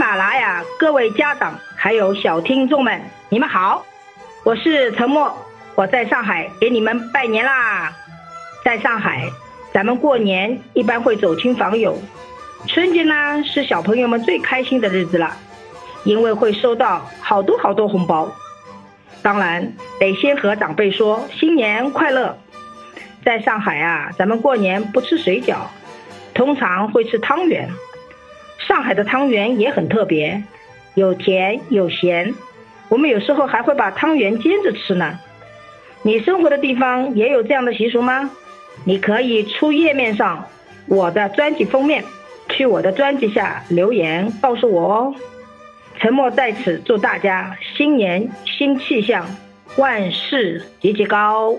马拉雅各位家长还有小听众们，你们好，我是陈默，我在上海给你们拜年啦。在上海，咱们过年一般会走亲访友，春节呢是小朋友们最开心的日子了，因为会收到好多好多红包。当然得先和长辈说新年快乐。在上海啊，咱们过年不吃水饺，通常会吃汤圆。上海的汤圆也很特别，有甜有咸。我们有时候还会把汤圆煎着吃呢。你生活的地方也有这样的习俗吗？你可以出页面上我的专辑封面，去我的专辑下留言告诉我哦。陈默在此祝大家新年新气象，万事节节高。